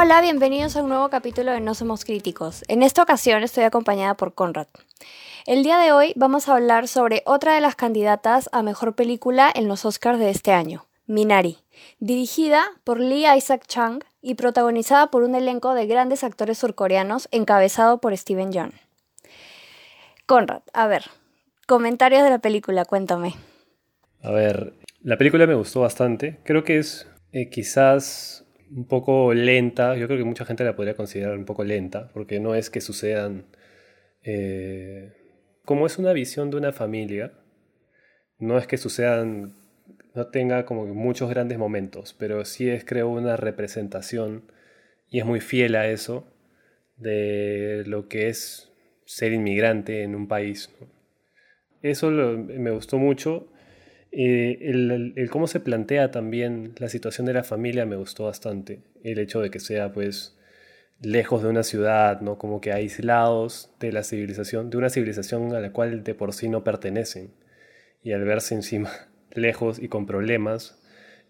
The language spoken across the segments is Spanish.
Hola, bienvenidos a un nuevo capítulo de No Somos Críticos. En esta ocasión estoy acompañada por Conrad. El día de hoy vamos a hablar sobre otra de las candidatas a mejor película en los Oscars de este año, Minari, dirigida por Lee Isaac Chung y protagonizada por un elenco de grandes actores surcoreanos encabezado por Steven Yeun. Conrad, a ver, comentarios de la película, cuéntame. A ver, la película me gustó bastante. Creo que es eh, quizás un poco lenta. Yo creo que mucha gente la podría considerar un poco lenta, porque no es que sucedan... Eh, como es una visión de una familia, no es que sucedan, no tenga como muchos grandes momentos, pero sí es creo una representación y es muy fiel a eso de lo que es ser inmigrante en un país. Eso me gustó mucho eh, el, cómo se plantea también la situación de la familia me gustó bastante. El hecho de que sea pues lejos de una ciudad, ¿no? Como que aislados de la civilización, de una civilización a la cual de por sí no pertenecen. Y al verse encima lejos y con problemas,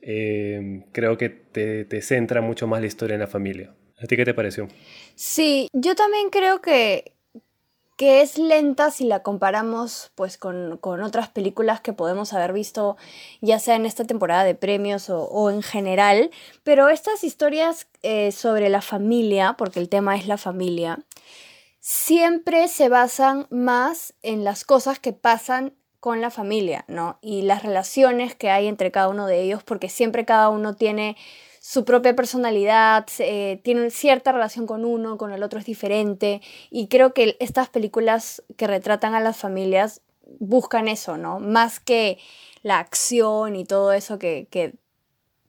eh, creo que te, te centra mucho más la historia en la familia. ¿A ti qué te pareció? Sí, yo también creo que, que es lenta si la comparamos pues con, otras películas que podemos haber visto ya sea en esta temporada de premios o, en general, pero estas historias eh, sobre la familia, porque el tema es la familia, siempre se basan más en las cosas que pasan con la familia, ¿no? Y las relaciones que hay entre cada uno de ellos, porque siempre cada uno tiene su propia personalidad, eh, cierta relación con uno, con el otro es diferente. Y creo que estas películas que retratan a las familias buscan eso, ¿no? Más que la acción y todo eso que, que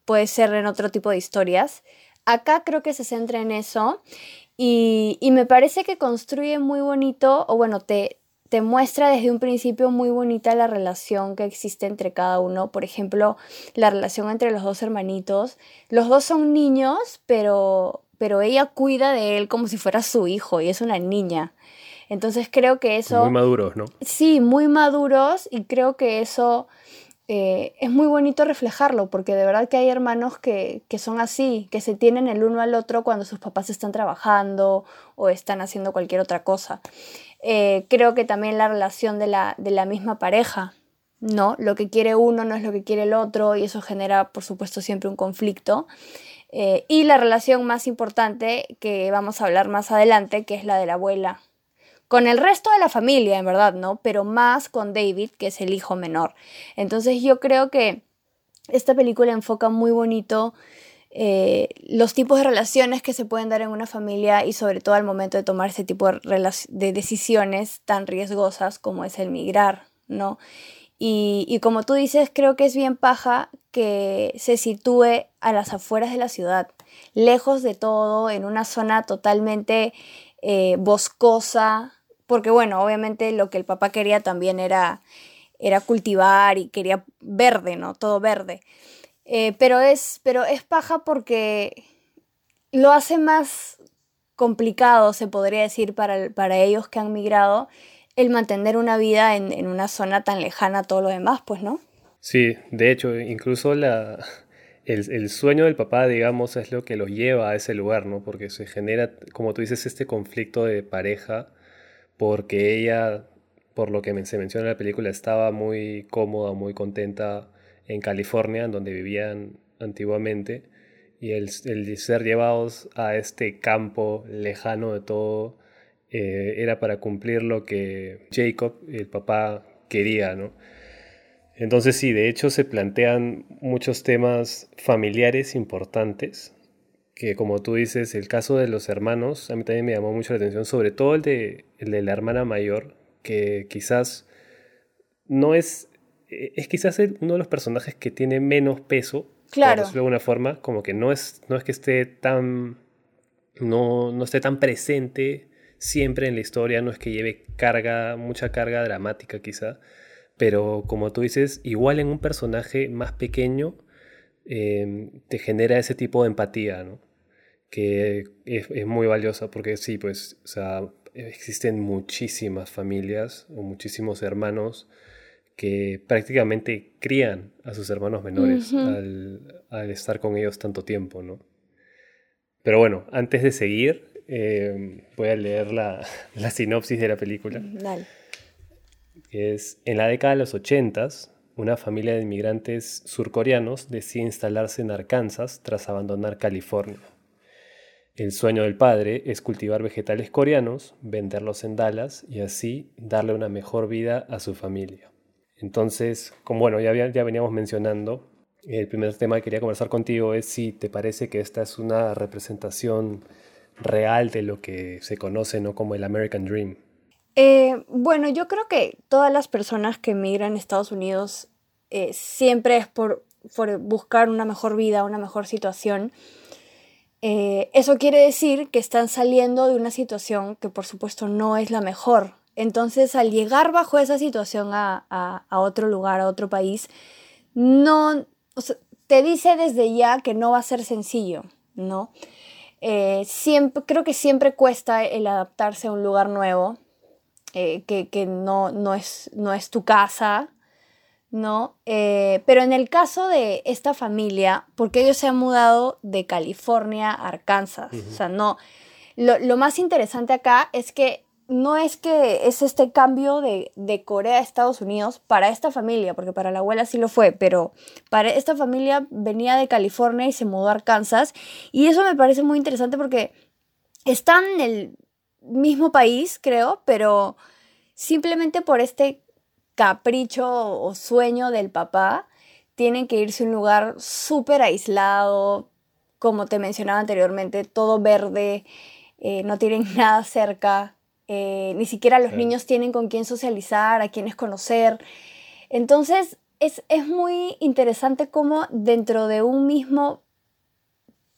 puede ser en otro tipo de historias. Acá creo que se centra en eso y, y me parece que construye muy bonito, o bueno, te, te muestra desde un principio muy bonita la relación que existe entre cada uno. Por ejemplo, la relación entre los dos hermanitos. Los dos son niños, pero, pero ella cuida de él como si fuera su hijo y es una niña. Entonces creo que eso... Muy maduros, ¿no? Sí, muy maduros y creo que eso eh, es muy bonito reflejarlo porque de verdad que hay hermanos que, que son así, que se tienen el uno al otro cuando sus papás están trabajando o están haciendo cualquier otra cosa. Eh, creo que también la relación de la, de la misma pareja, ¿no? Lo que quiere uno no es lo que quiere el otro y eso genera, por supuesto, siempre un conflicto. Eh, y la relación más importante que vamos a hablar más adelante, que es la de la abuela. Con el resto de la familia, en verdad, ¿no? Pero más con David, que es el hijo menor. Entonces yo creo que esta película enfoca muy bonito eh, los tipos de relaciones que se pueden dar en una familia y sobre todo al momento de tomar ese tipo de, decisiones tan riesgosas como es el migrar, ¿no? Y, como tú dices, creo que es bien paja que se sitúe a las afueras de la ciudad, lejos de todo, en una zona totalmente eh, boscosa, porque bueno, obviamente lo que el papá quería también era, era cultivar y quería verde, ¿no? Todo verde. Eh, pero, es, pero es paja porque lo hace más complicado, se podría decir, para, para ellos que han migrado, el mantener una vida en, en, una zona tan lejana a todo lo demás, pues, ¿no? Sí, de hecho, incluso la, el, el, sueño del papá, digamos, es lo que los lleva a ese lugar, ¿no? Porque se genera, como tú dices, este conflicto de pareja, porque ella, por lo que se menciona en la película, estaba muy cómoda, muy contenta en California, donde vivían antiguamente, y el, ser llevados a este campo lejano de todo eh, era para cumplir lo que Jacob, el papá, quería, ¿no? Entonces sí, de hecho se plantean muchos temas familiares importantes, que como tú dices, el caso de los hermanos, a mí también me llamó mucho la atención, sobre todo el de, el la hermana mayor, que quizás no es es quizás uno de los personajes que tiene menos peso, claro. por de alguna forma, como que no es, no es que esté tan, no, no esté tan presente siempre en la historia, no es que lleve carga, mucha carga dramática quizá, pero como tú dices, igual en un personaje más pequeño em, te genera ese tipo de empatía, ¿no? Que es, es, muy valiosa porque sí, pues, o sea, existen muchísimas familias o muchísimos hermanos que prácticamente crían a sus hermanos menores al, estar con ellos tanto tiempo, ¿no? Pero bueno, antes de seguir, eh, voy a leer la, la, sinopsis de la película. Dale. Es, en la década de los 80, una familia de inmigrantes surcoreanos decide instalarse en Arkansas tras abandonar California. El sueño del padre es cultivar vegetales coreanos, venderlos en Dallas y así darle una mejor vida a su familia. Entonces, como bueno, ya, veníamos mencionando, el primer tema que quería conversar contigo es si te parece que esta es una representación real de lo que se conoce ¿no? como el American Dream. Eh, bueno, yo creo que todas las personas que emigran a Estados Unidos eh, siempre es por, por, buscar una mejor vida, una mejor situación. Eh, eso quiere decir que están saliendo de una situación que por supuesto no es la mejor. Entonces, al llegar bajo esa situación a, a, otro lugar, a otro país, no, te dice desde ya que no va a ser sencillo, ¿no? Eh, siempre, creo que siempre cuesta el adaptarse a un lugar nuevo, eh, que, que no, no, es, no es tu casa, ¿no? Eh, pero en el caso de esta familia, porque ellos se han mudado de California a Arkansas, o sea, no, lo, lo, más interesante acá es que no es que es este cambio de, de, Corea a Estados Unidos para esta familia, porque para la abuela sí lo fue, pero para esta familia venía de California y se mudó a Arkansas, y eso me parece muy interesante porque están en el mismo país, creo, pero simplemente por este capricho o sueño del papá, tienen que irse a un lugar súper aislado, como te mencionaba anteriormente, todo verde, eh, no tienen nada cerca, eh, ni siquiera los niños tienen con quién socializar, a quiénes conocer. Entonces, es, es muy interesante cómo dentro de un mismo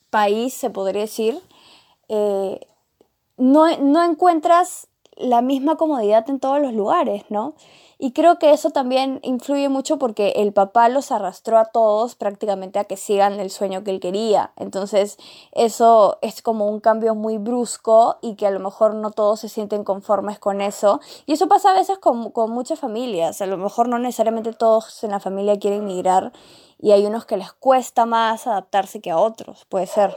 país, se podría decir, eh, no, no encuentras la misma comodidad en todos los lugares, ¿no? Y creo que eso también influye mucho porque el papá los arrastró a todos prácticamente a que sigan el sueño que él quería. Entonces eso es como un cambio muy brusco y que a lo mejor no todos se sienten conformes con eso. Y eso pasa a veces con, con muchas familias. A lo mejor no necesariamente todos en la familia quieren migrar y hay unos que les cuesta más adaptarse que a otros. Puede ser.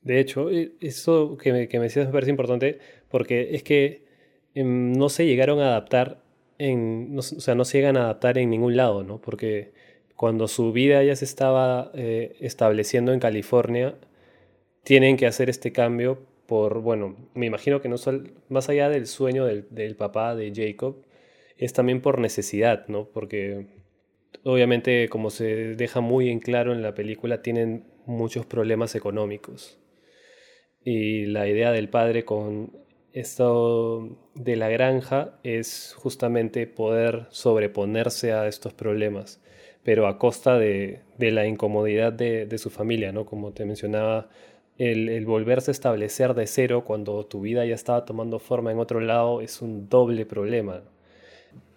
De hecho, e, eso que me, que me decías me parece importante porque es que no se llegaron a adaptar en, o sea, no se llegan a adaptar en ningún lado, ¿no? Porque cuando su vida ya se estaba eh, estableciendo en California, tienen que hacer este cambio por, bueno, me imagino que no solo, más allá del sueño del, del papá de Jacob, es también por necesidad, ¿no? Porque obviamente, como se deja muy en claro en la película, tienen muchos problemas económicos. Y la idea del padre con esto de la granja es justamente poder sobreponerse a estos problemas, pero a costa de, la incomodidad de, su familia, ¿no? Como te mencionaba, el, volverse a establecer de cero cuando tu vida ya estaba tomando forma en otro lado es un doble problema.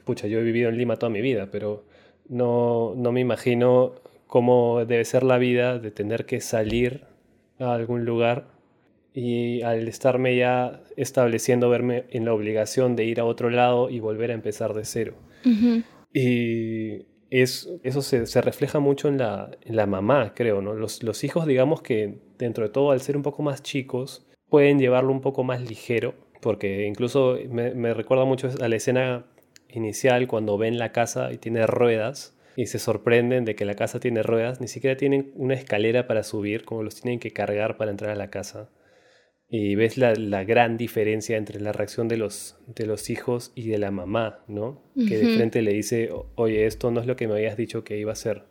Pucha, yo he vivido en Lima toda mi vida, pero no, no me imagino cómo debe ser la vida de tener que salir a algún lugar y al estarme ya estableciendo, verme en la obligación de ir a otro lado y volver a empezar de cero. Y es, eso se, se, refleja mucho en la, en la mamá, creo, ¿no? Los, los, hijos, digamos que dentro de todo, al ser un poco más chicos, pueden llevarlo un poco más ligero, porque incluso me, me recuerda mucho a la escena inicial cuando ven la casa y tiene ruedas y se sorprenden de que la casa tiene ruedas, ni siquiera tienen una escalera para subir, como los tienen que cargar para entrar a la casa y ves la, la, gran diferencia entre la reacción de los, de los hijos y de la mamá, ¿no? Que de frente le dice, oye, esto no es lo que me habías dicho que iba a ser.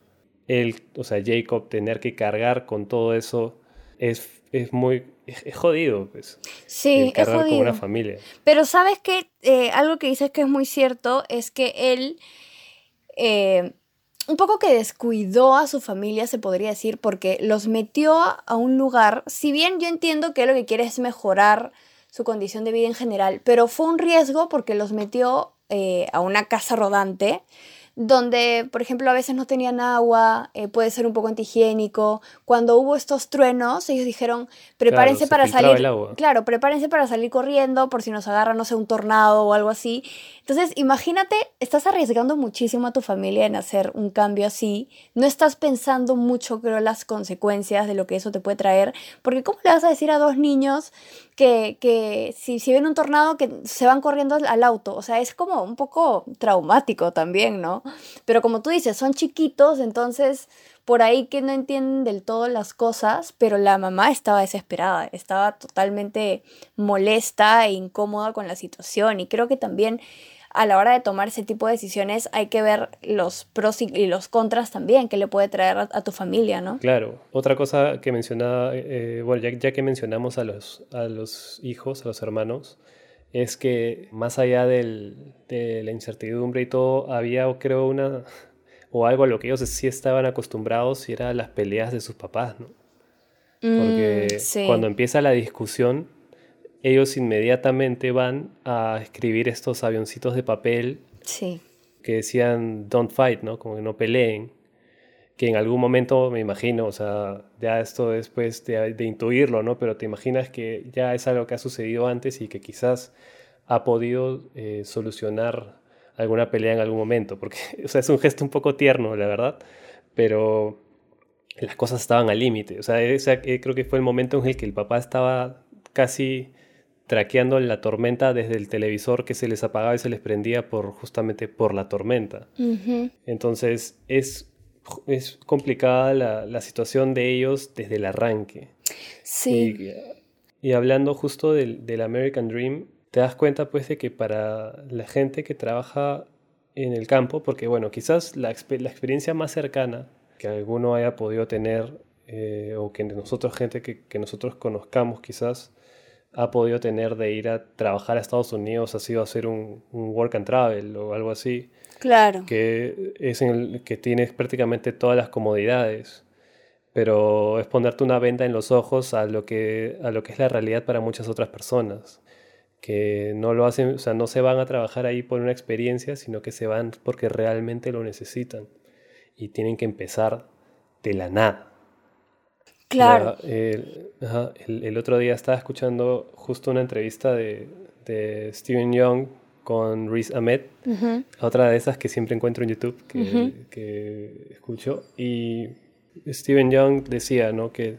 Él, o sea, Jacob, tener que cargar con todo eso es, es muy es, jodido, pues. Sí, es jodido. con una familia. Pero sabes que eh, algo que dices que es muy cierto es que él... Eh, un poco que descuidó a su familia, se podría decir, porque los metió a un lugar, si bien yo entiendo que lo que quiere es mejorar su condición de vida en general, pero fue un riesgo porque los metió eh, a una casa rodante donde, por ejemplo, a veces no tenían agua, eh, puede ser un poco antihigiénico. Cuando hubo estos truenos, ellos dijeron, prepárense para salir. Claro, prepárense para salir corriendo por si nos agarra, no sé, un tornado o algo así. Entonces, imagínate, estás arriesgando muchísimo a tu familia en hacer un cambio así. No estás pensando mucho, creo, las consecuencias de lo que eso te puede traer. Porque, ¿cómo le vas a decir a dos niños que, que si, si ven un tornado, que se van corriendo al auto? O sea, es como un poco traumático también, ¿no? Pero como tú dices, son chiquitos, entonces por ahí que no entienden del todo las cosas, pero la mamá estaba desesperada, estaba totalmente molesta e incómoda con la situación y creo que también a la hora de tomar ese tipo de decisiones hay que ver los pros y los contras también que le puede traer a, tu familia, ¿no? Claro. Otra cosa que mencionaba, eh, bueno, ya, que mencionamos a los, a los hijos, a los hermanos, es que más allá del, de la incertidumbre y todo, había, creo, una o algo a lo que ellos sí estaban acostumbrados y era las peleas de sus papás, ¿no? Porque mm, cuando empieza la discusión, ellos inmediatamente van a escribir estos avioncitos de papel que decían don't fight, ¿no? Como que no peleen. Que en algún momento, me imagino, o sea, ya esto después de, de intuirlo, ¿no? Pero te imaginas que ya es algo que ha sucedido antes y que quizás ha podido eh, solucionar alguna pelea en algún momento, porque o sea, es un gesto un poco tierno, la verdad, pero las cosas estaban al límite. O sea, eh, creo que fue el momento en el que el papá estaba casi traqueando la tormenta desde el televisor que se les apagaba y se les prendía por justamente por la tormenta. Entonces es, es complicada la, la, situación de ellos desde el arranque. Sí. Y, hablando justo del, del American Dream, te das cuenta pues de que para la gente que trabaja en el campo, porque bueno, quizás la, la experiencia más cercana que alguno haya podido tener, eh, o que nosotros, gente que, que, nosotros conozcamos quizás, ha podido tener de ir a trabajar a Estados Unidos, ha sido hacer un, un work and travel o algo así. Claro. Que, es en el, que tienes prácticamente todas las comodidades pero es ponerte una venda en los ojos a lo que, a lo que es la realidad para muchas otras personas que no lo hacen, o sea, no se van a trabajar ahí por una experiencia, sino que se van porque realmente lo necesitan y tienen que empezar de la nada. Claro. el, otro día estaba escuchando justo una entrevista de, de Steven Young con Riz Ahmed, otra de esas que siempre encuentro en YouTube, que, que escucho, y Steven Young decía ¿no? que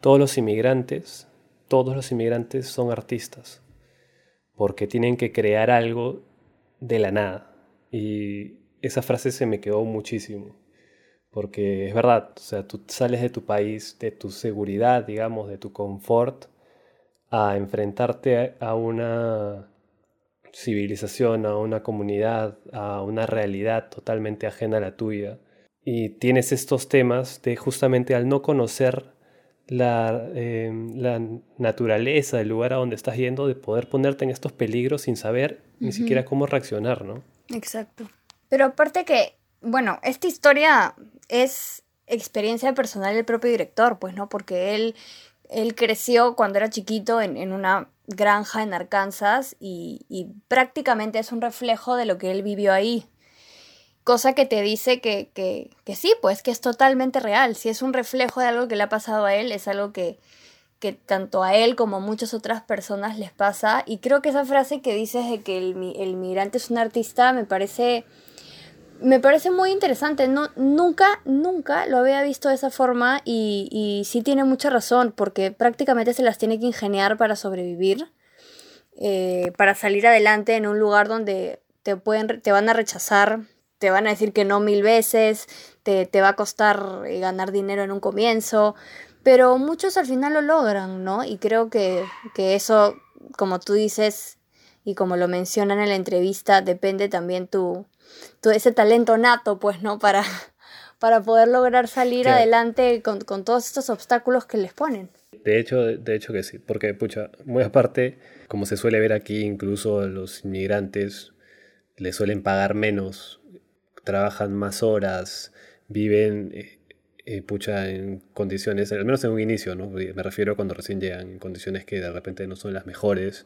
todos los inmigrantes, todos los inmigrantes son artistas porque tienen que crear algo de la nada. Y esa frase se me quedó muchísimo, porque es verdad, o sea, tú sales de tu país, de tu seguridad, digamos, de tu confort, a enfrentarte a una civilización, a una comunidad, a una realidad totalmente ajena a la tuya. Y tienes estos temas de justamente al no conocer la, em, la, naturaleza, el lugar a donde estás yendo, de poder ponerte en estos peligros sin saber ni siquiera cómo reaccionar, ¿no? Exacto. Pero aparte que, bueno, esta historia es experiencia personal del propio director, pues, ¿no? Porque él, él creció cuando era chiquito en, en una granja en Arkansas y, y prácticamente es un reflejo de lo que él vivió ahí cosa que te dice que, que, que, sí, pues que es totalmente real. Si es un reflejo de algo que le ha pasado a él, es algo que, que tanto a él como a muchas otras personas les pasa. Y creo que esa frase que dices de que el, el migrante es un artista me parece, me parece muy interesante. No, nunca, nunca lo había visto de esa forma y, y sí tiene mucha razón porque prácticamente se las tiene que ingeniar para sobrevivir, eh, para salir adelante en un lugar donde te, pueden, te van a rechazar te van a decir que no mil veces, te, te va a costar eh, ganar dinero en un comienzo, pero muchos al final lo logran, ¿no? Y creo que, que eso, como tú dices y como lo mencionan en la entrevista, depende también tu, tu ese talento nato, pues, ¿no? Para, para poder lograr salir adelante con, con, todos estos obstáculos que les ponen. De hecho, de hecho que sí, porque, pucha, muy aparte, como se suele ver aquí, incluso los inmigrantes les suelen pagar menos trabajan más horas, viven, eh, eh, pucha, en condiciones, al menos en un inicio, ¿no? Me refiero a cuando recién llegan, en condiciones que de repente no son las mejores.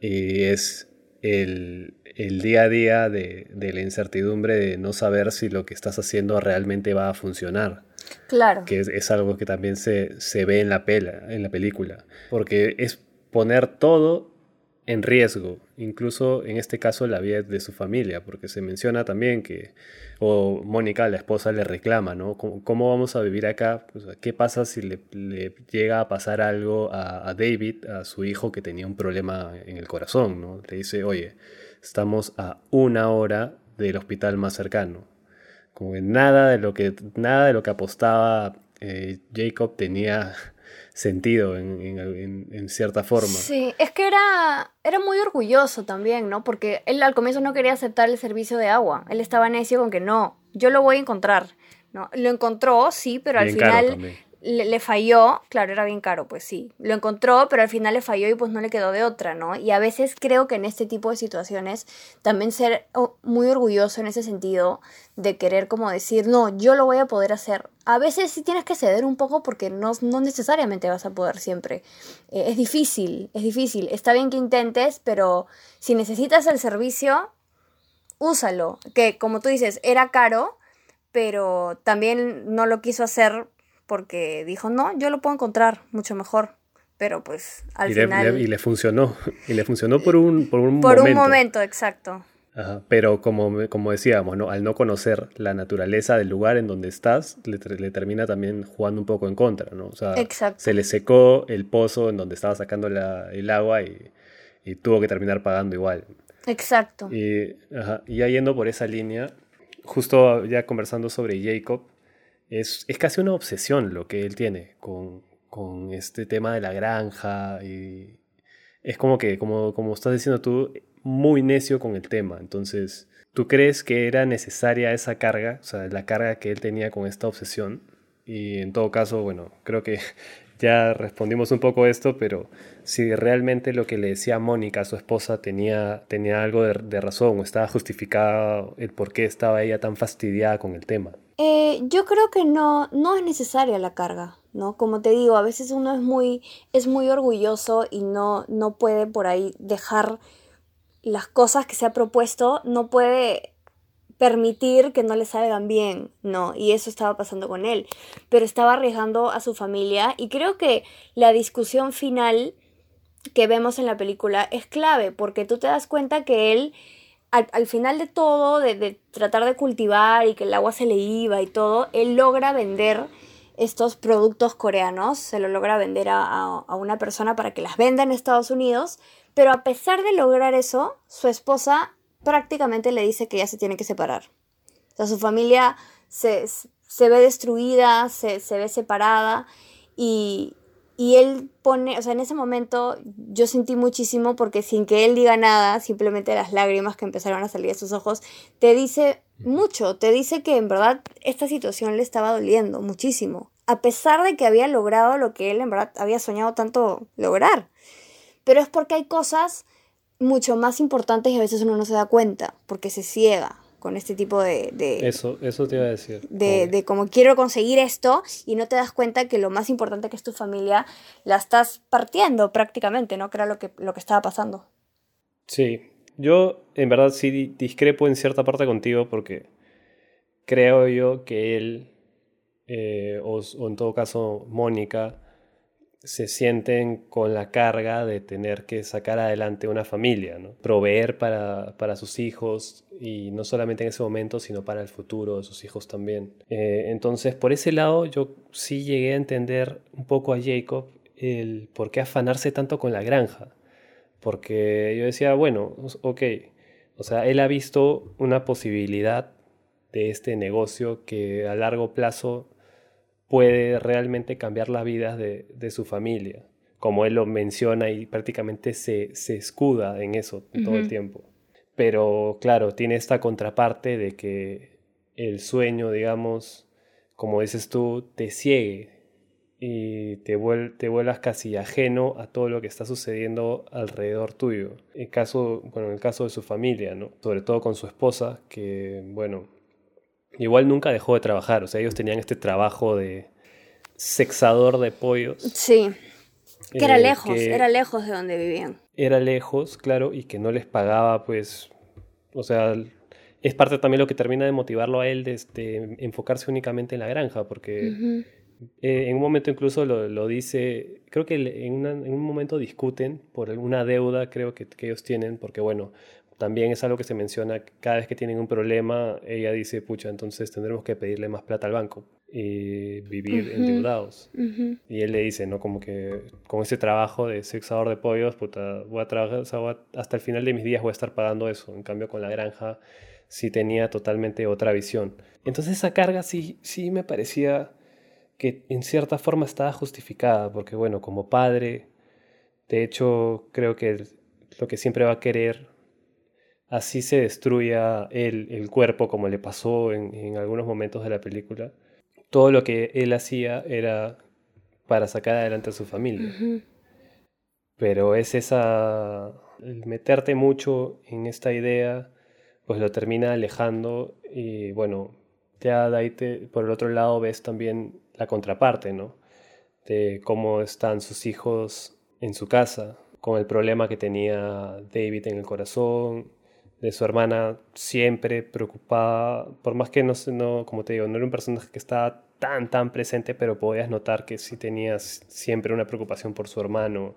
Y es el, día a día de, la incertidumbre de no saber si lo que estás haciendo realmente va a funcionar. Claro. Que es, algo que también se, ve en la, pela, en la película. Porque es poner todo en riesgo, incluso en este caso la vida de su familia, porque se menciona también que, o Mónica, la esposa, le reclama, ¿no? ¿Cómo, vamos a vivir acá? ¿Qué pasa si le, llega a pasar algo a, David, a su hijo que tenía un problema en el corazón, ¿no? Le dice, oye, estamos a una hora del hospital más cercano. Como nada de lo que, nada de lo que apostaba eh, Jacob tenía sentido en, cierta forma. Sí, es que era, era muy orgulloso también, ¿no? Porque él al comienzo no quería aceptar el servicio de agua. Él estaba necio con que no, yo lo voy a encontrar. ¿no? Lo encontró, sí, pero al final le, falló, claro, era bien caro, pues sí, lo encontró, pero al final le falló y pues no le quedó de otra, ¿no? Y a veces creo que en este tipo de situaciones también ser muy orgulloso en ese sentido de querer como decir, no, yo lo voy a poder hacer. A veces sí tienes que ceder un poco porque no, no necesariamente vas a poder siempre. Eh, es difícil, es difícil. Está bien que intentes, pero si necesitas el servicio, úsalo. Que como tú dices, era caro, pero también no lo quiso hacer porque dijo, no, yo lo puedo encontrar mucho mejor. Pero pues al y final... Le, y le funcionó, y le funcionó por un, por un por momento. un momento, exacto. pero como, como decíamos, ¿no? al no conocer la naturaleza del lugar en donde estás, le, termina también jugando un poco en contra, ¿no? O sea, se le secó el pozo en donde estaba sacando el agua y, y, tuvo que terminar pagando igual. Exacto. Y, ajá, y ya yendo por esa línea, justo ya conversando sobre Jacob, es, casi una obsesión lo que él tiene con, este tema de la granja y es como que, como, como estás diciendo tú, muy necio con el tema. Entonces, ¿tú crees que era necesaria esa carga, o sea, la carga que él tenía con esta obsesión? Y en todo caso, bueno, creo que ya respondimos un poco esto, pero si realmente lo que le decía Mónica a su esposa tenía, tenía algo de, razón o estaba justificado el por qué estaba ella tan fastidiada con el tema. Eh, yo creo que no, no es necesaria la carga, ¿no? Como te digo, a veces uno es muy, es muy orgulloso y no, no puede por ahí dejar las cosas que se ha propuesto, no puede permitir que no le salgan bien, ¿no? Y eso estaba pasando con él, pero estaba arriesgando a su familia y creo que la discusión final que vemos en la película es clave porque tú te das cuenta que él al, final de todo, de, tratar de cultivar y que el agua se le iba y todo, él logra vender estos productos coreanos, se lo logra vender a, una persona para que las venda en Estados Unidos, pero a pesar de lograr eso, su esposa prácticamente le dice que ya se tiene que separar. O sea, su familia se, ve destruida, se, se ve separada y, y él pone, o sea, en ese momento yo sentí muchísimo porque sin que él diga nada, simplemente las lágrimas que empezaron a salir de sus ojos, te dice mucho, te dice que en verdad esta situación le estaba doliendo muchísimo, a pesar de que había logrado lo que él en verdad había soñado tanto lograr. Pero es porque hay cosas mucho más importantes y a veces uno no se da cuenta, porque se ciega con este tipo de... eso, eso te iba a decir. De, de como quiero conseguir esto y no te das cuenta que lo más importante que es tu familia la estás partiendo prácticamente, ¿no? Que era lo que, lo que estaba pasando. Sí, yo en verdad sí discrepo en cierta parte contigo porque creo yo que él, eh, o, o en todo caso Mónica, se sienten con la carga de tener que sacar adelante una familia, proveer para, para, sus hijos y no solamente en ese momento, sino para el futuro de sus hijos también. Eh, entonces, por ese lado, yo sí llegué a entender un poco a Jacob el por qué afanarse tanto con la granja. Porque yo decía, bueno, ok, o sea, él ha visto una posibilidad de este negocio que a largo plazo puede realmente cambiar la vida de, su familia, como él lo menciona y prácticamente se, escuda en eso todo el tiempo. Pero claro, tiene esta contraparte de que el sueño, digamos, como dices tú, te ciegue y te, te vuelvas casi ajeno a todo lo que está sucediendo alrededor tuyo. En caso, bueno, en el caso de su familia, ¿no? Sobre todo con su esposa, que, bueno, igual nunca dejó de trabajar. O sea, ellos tenían este trabajo de sexador de pollos. Sí. Que era eh, lejos, era lejos de donde vivían. era lejos, claro, y que no les pagaba, pues, o sea, es parte también lo que termina de motivarlo a él de, este, enfocarse únicamente en la granja, porque eh, en un momento incluso lo, dice, creo que en, un momento discuten por alguna deuda, creo que, que, ellos tienen, porque bueno, también es algo que se menciona, cada vez que tienen un problema, ella dice, pucha, entonces tendremos que pedirle más plata al banco y vivir endeudados. Y él le dice, ¿no? Como que con ese trabajo de sexador de pollos, puta, voy a trabajar, hasta el final de mis días voy a estar pagando eso. En cambio, con la granja sí tenía totalmente otra visión. Entonces esa carga sí, sí me parecía que en cierta forma estaba justificada, porque bueno, como padre, de hecho, creo que lo que siempre va a querer, así se destruya el, el cuerpo, como le pasó en, en algunos momentos de la película, todo lo que él hacía era para sacar adelante a su familia. Pero es esa, el meterte mucho en esta idea, pues lo termina alejando y bueno, ya de ahí por el otro lado ves también la contraparte, ¿no? De cómo están sus hijos en su casa, con el problema que tenía David en el corazón, de su hermana siempre preocupada, por más que no, no, como te digo, no era un personaje que estaba tan, tan presente, pero podías notar que sí tenías siempre una preocupación por su hermano.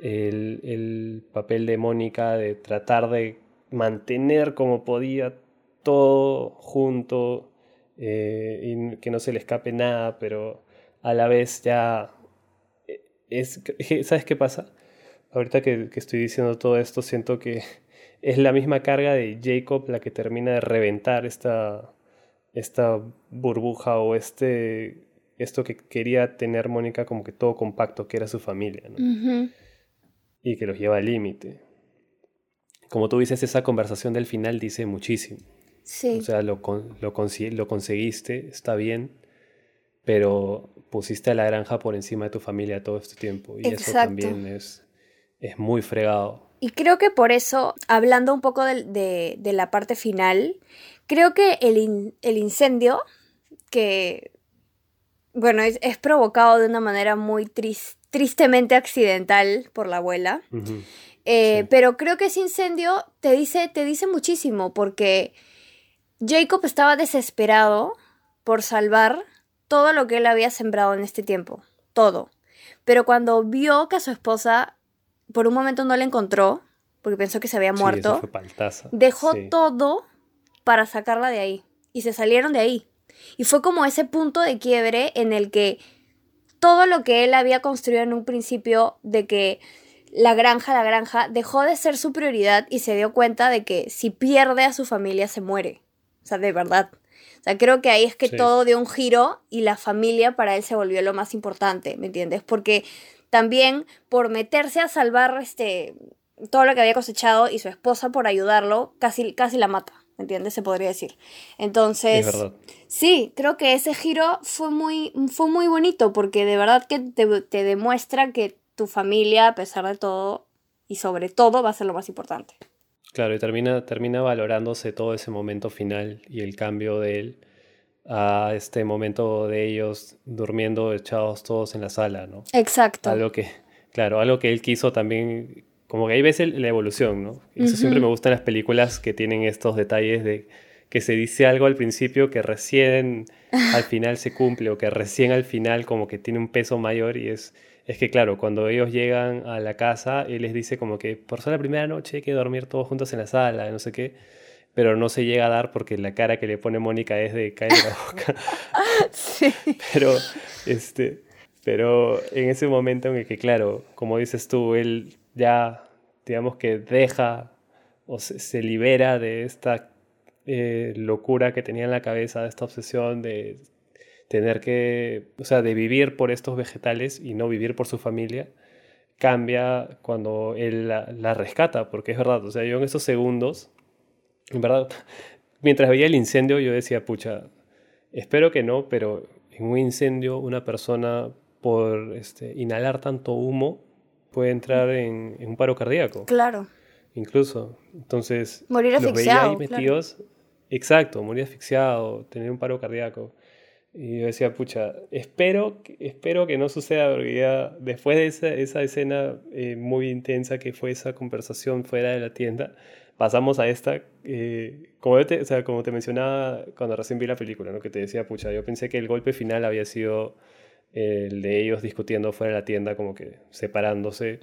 El, el papel de Mónica de tratar de mantener como podía todo junto eh, y que no se le escape nada, pero a la vez ya eh, es, ¿sabes qué pasa? Ahorita que, que estoy diciendo todo esto, siento que es la misma carga de Jacob la que termina de reventar esta, esta burbuja o este, esto que quería tener Mónica como que todo compacto, que era su familia, Y que los lleva al límite. Como tú dices, esa conversación del final dice muchísimo. Sí. O sea, lo, lo, lo conseguiste, está bien, pero pusiste a la granja por encima de tu familia todo este tiempo. Y eso también es, es muy fregado. Y creo que por eso, hablando un poco de, la parte final, creo que el, incendio, que, bueno, es, provocado de una manera muy tristemente accidental por la abuela, eh, pero creo que ese incendio te dice, te dice muchísimo, porque Jacob estaba desesperado por salvar todo lo que él había sembrado en este tiempo, todo. Pero cuando vio que a su esposa por un momento no la encontró, porque pensó que se había muerto. dejó todo para sacarla de ahí. Y se salieron de ahí. Y fue como ese punto de quiebre en el que todo lo que él había construido en un principio de que la granja, la granja, dejó de ser su prioridad y se dio cuenta de que si pierde a su familia se muere. O sea, de verdad. O sea, creo que ahí es que todo dio un giro y la familia para él se volvió lo más importante, ¿me entiendes? Porque también por meterse a salvar este, todo lo que había cosechado y su esposa por ayudarlo, casi, casi la mata, ¿me entiendes? Se podría decir. Entonces, sí, creo que ese giro fue muy, fue muy bonito porque de verdad que te, demuestra que tu familia, a pesar de todo, y sobre todo, va a ser lo más importante. Claro, y termina, termina valorándose todo ese momento final y el cambio de él a este momento de ellos durmiendo echados todos en la sala, ¿no? Exacto. Algo que, claro, algo que él quiso también, como que ahí ves la evolución, ¿no? Eso siempre me gusta en las películas que tienen estos detalles de que se dice algo al principio que recién al final se cumple o que recién al final como que tiene un peso mayor y es, es que claro, cuando ellos llegan a la casa, él les dice como que por ser la primera noche hay que dormir todos juntos en la sala, no sé qué pero no se llega a dar porque la cara que le pone Mónica es de caer en la boca. sí. Pero, este, pero en ese momento en el que, claro, como dices tú, él ya, digamos que deja o se, libera de esta eh, locura que tenía en la cabeza, de esta obsesión de tener que, o sea, de vivir por estos vegetales y no vivir por su familia, cambia cuando él la, la rescata, porque es verdad, o sea, yo en esos segundos en verdad, mientras veía el incendio yo decía, pucha, espero que no, pero en un incendio una persona por este, inhalar tanto humo puede entrar en, un paro cardíaco. Claro. Incluso. Entonces, morir asfixiado. Los veía ahí metidos. Exacto, morir asfixiado, tener un paro cardíaco. Y yo decía, pucha, espero, espero que no suceda, porque ya después de esa, esa escena eh, muy intensa que fue esa conversación fuera de la tienda, pasamos a esta, eh, como, te, o sea, como te mencionaba cuando recién vi la película, ¿no? que te decía, pucha, yo pensé que el golpe final había sido el de ellos discutiendo fuera de la tienda, como que separándose,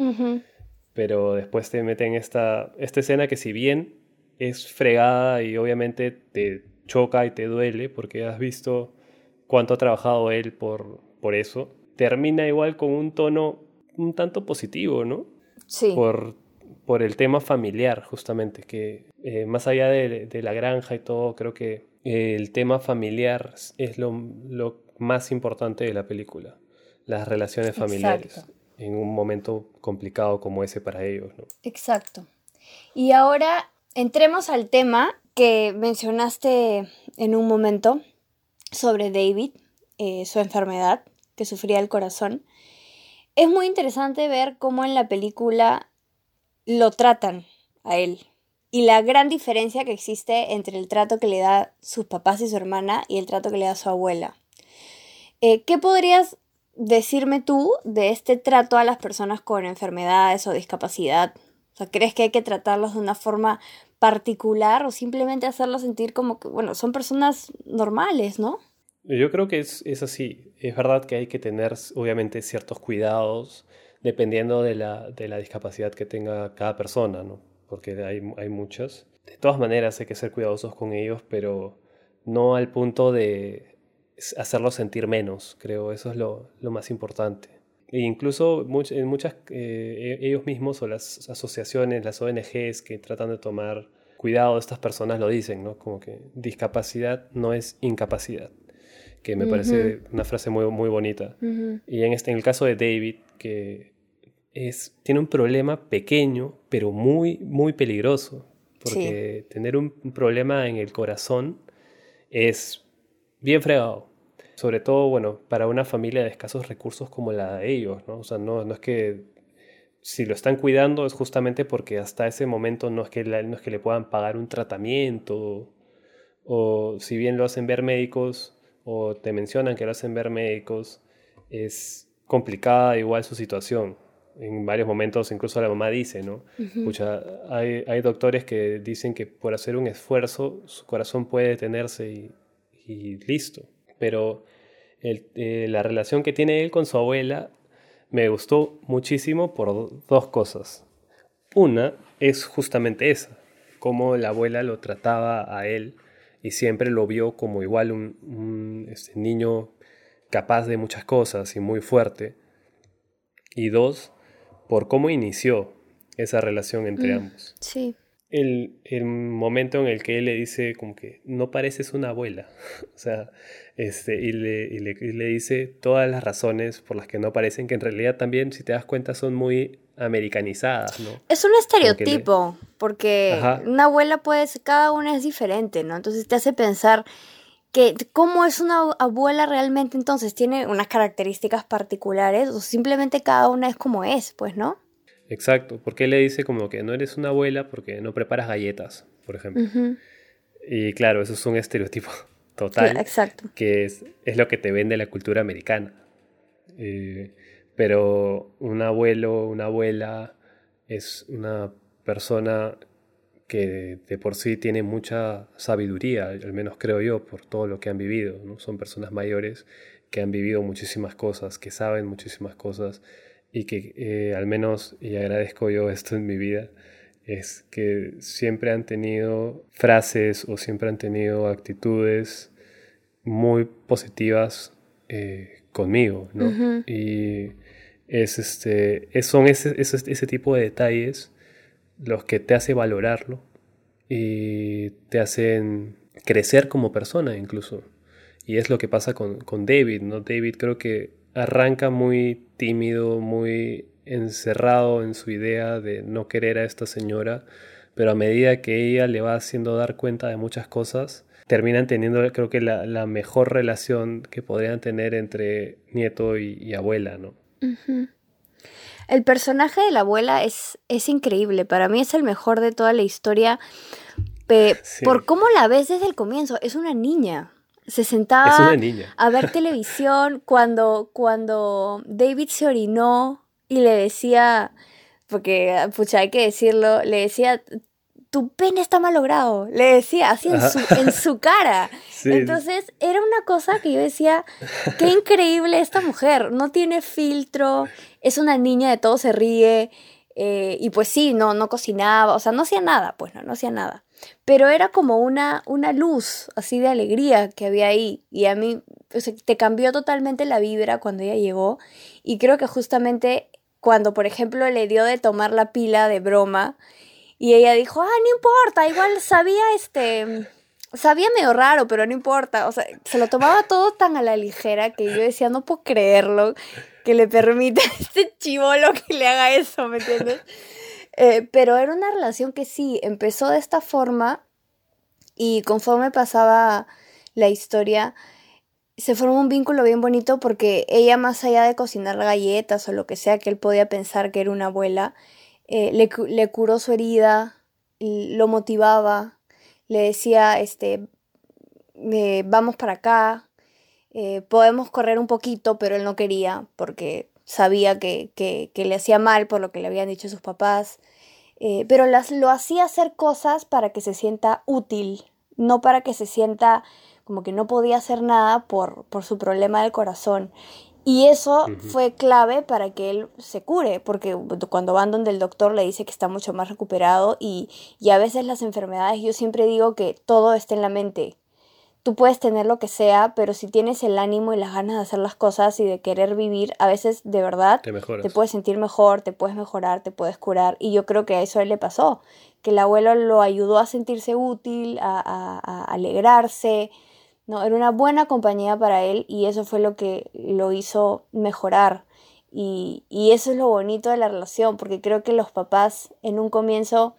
pero después te meten esta, esta escena que si bien es fregada y obviamente te choca y te duele porque has visto cuánto ha trabajado él por, por eso, termina igual con un tono un tanto positivo, ¿no? Sí. Por, por el tema familiar, justamente, que eh, más allá de, de, la granja y todo, creo que el tema familiar es lo, lo, más importante de la película, las relaciones familiares, en un momento complicado como ese para ellos, ¿no? Exacto. Y ahora entremos al tema que mencionaste en un momento sobre David, eh, su enfermedad, que sufría el corazón. Es muy interesante ver cómo en la película lo tratan a él y la gran diferencia que existe entre el trato que le da sus papás y su hermana y el trato que le da su abuela. Eh, ¿Qué podrías decirme tú de este trato a las personas con enfermedades o discapacidad? O ¿crees que hay que tratarlos de una forma particular o simplemente hacerlos sentir como que, bueno, son personas normales, ¿no? Yo creo que es, es así. Es verdad que hay que tener, obviamente, ciertos cuidados dependiendo de la, de la discapacidad que tenga cada persona, ¿no? Porque hay, hay muchas. De todas maneras hay que ser cuidadosos con ellos, pero no al punto de hacerlos sentir menos, creo. Eso es lo, lo más importante. E incluso en muchas, eh, e-, ellos mismos o las asociaciones, las ONGs que tratan de tomar cuidado de estas personas lo dicen, ¿no? Como que discapacidad no es incapacidad, que me parece una frase muy, muy bonita. Y en, este, en el caso de David, que es, tiene un problema pequeño, pero muy, muy peligroso, porque tener un problema en el corazón es bien fregado sobre todo, bueno, para una familia de escasos recursos como la de ellos, ¿no? O sea, no, no es que si lo están cuidando es justamente porque hasta ese momento no es que, no es que le puedan pagar un tratamiento o si bien lo hacen ver médicos o te mencionan que lo hacen ver médicos, es complicada igual su situación. En varios momentos incluso la mamá dice, ¿no? hay, hay, doctores que dicen que por hacer un esfuerzo su corazón puede detenerse y, y listo pero eh, la relación que tiene él con su abuela me gustó muchísimo por dos cosas. Una es justamente esa, cómo la abuela lo trataba a él y siempre lo vio como igual un, este, niño capaz de muchas cosas y muy fuerte. Y dos, por cómo inició esa relación entre mm, ambos. Sí el, el, momento en el que él le dice como que no pareces una abuela, o sea, este, y, le, y, le, le, dice todas las razones por las que no parecen, que en realidad también, si te das cuenta, son muy americanizadas, ¿no? Es un estereotipo, porque una abuela puede ser, cada una es diferente, ¿no? Entonces te hace pensar que cómo es una abuela realmente entonces, tiene unas características particulares o simplemente cada una es como es, pues, ¿no? Exacto, porque él le dice como que no eres una abuela porque no preparas galletas, por ejemplo. Y claro, eso es un estereotipo total, exacto. que es, es, lo que te vende la cultura americana. Eh, pero un abuelo, una abuela es una persona que de por sí tiene mucha sabiduría, al menos creo yo, por todo lo que han vivido. ¿no? Son personas mayores que han vivido muchísimas cosas, que saben muchísimas cosas y que eh, al menos, y agradezco yo esto en mi vida, es que siempre han tenido frases o siempre han tenido actitudes muy positivas eh, conmigo, ¿no? Y es este, son ese, ese, ese, tipo de detalles los que te hace valorarlo y te hacen crecer como persona incluso. Y es lo que pasa con, con David, ¿no? David creo que arranca muy tímido, muy encerrado en su idea de no querer a esta señora, pero a medida que ella le va haciendo dar cuenta de muchas cosas, terminan teniendo creo que la, mejor relación que podrían tener entre nieto y, abuela, ¿no? El personaje de la abuela es, es increíble, para mí es el mejor de toda la historia, por cómo la ves desde el comienzo, es una niña, se sentaba a ver televisión cuando, cuando David se orinó y le decía, porque pucha, hay que decirlo, le decía, tu pene está mal logrado, le decía así en su, en su cara. Entonces era una cosa que yo decía, qué increíble esta mujer, no tiene filtro, es una niña de todo se ríe, eh, y pues sí, no, no cocinaba, o sea, no hacía nada, pues no, no hacía nada. Pero era como una, una luz así de alegría que había ahí. Y a mí te cambió totalmente la vibra cuando ella llegó. Y creo que justamente cuando, por ejemplo, le dio de tomar la pila de broma y ella dijo, ah, no importa, igual sabía este... Sabía medio raro, pero no importa. O sea, se lo tomaba todo tan a la ligera que yo decía, no puedo creerlo que le permita a este chivolo que le haga eso, ¿me entiendes? Eh, pero era una relación que sí, empezó de esta forma y conforme pasaba la historia, se formó un vínculo bien bonito porque ella, más allá de cocinar galletas o lo que sea que él podía pensar que era una abuela, eh, le, curó su herida, lo motivaba, le decía, este, eh, vamos para acá, podemos correr un poquito, pero él no quería porque sabía que, que, le hacía mal por lo que le habían dicho sus papás, eh, pero las, lo hacía hacer cosas para que se sienta útil, no para que se sienta como que no podía hacer nada por, por su problema del corazón. Y eso fue clave para que él se cure, porque cuando van donde el doctor le dice que está mucho más recuperado y, y a veces las enfermedades, yo siempre digo que todo está en la mente tú puedes tener lo que sea, pero si tienes el ánimo y las ganas de hacer las cosas y de querer vivir, a veces de verdad te, puedes sentir mejor, te puedes mejorar, te puedes curar. Y yo creo que a eso a él le pasó, que el abuelo lo ayudó a sentirse útil, a, alegrarse. No, era una buena compañía para él y eso fue lo que lo hizo mejorar. Y, y eso es lo bonito de la relación, porque creo que los papás en un comienzo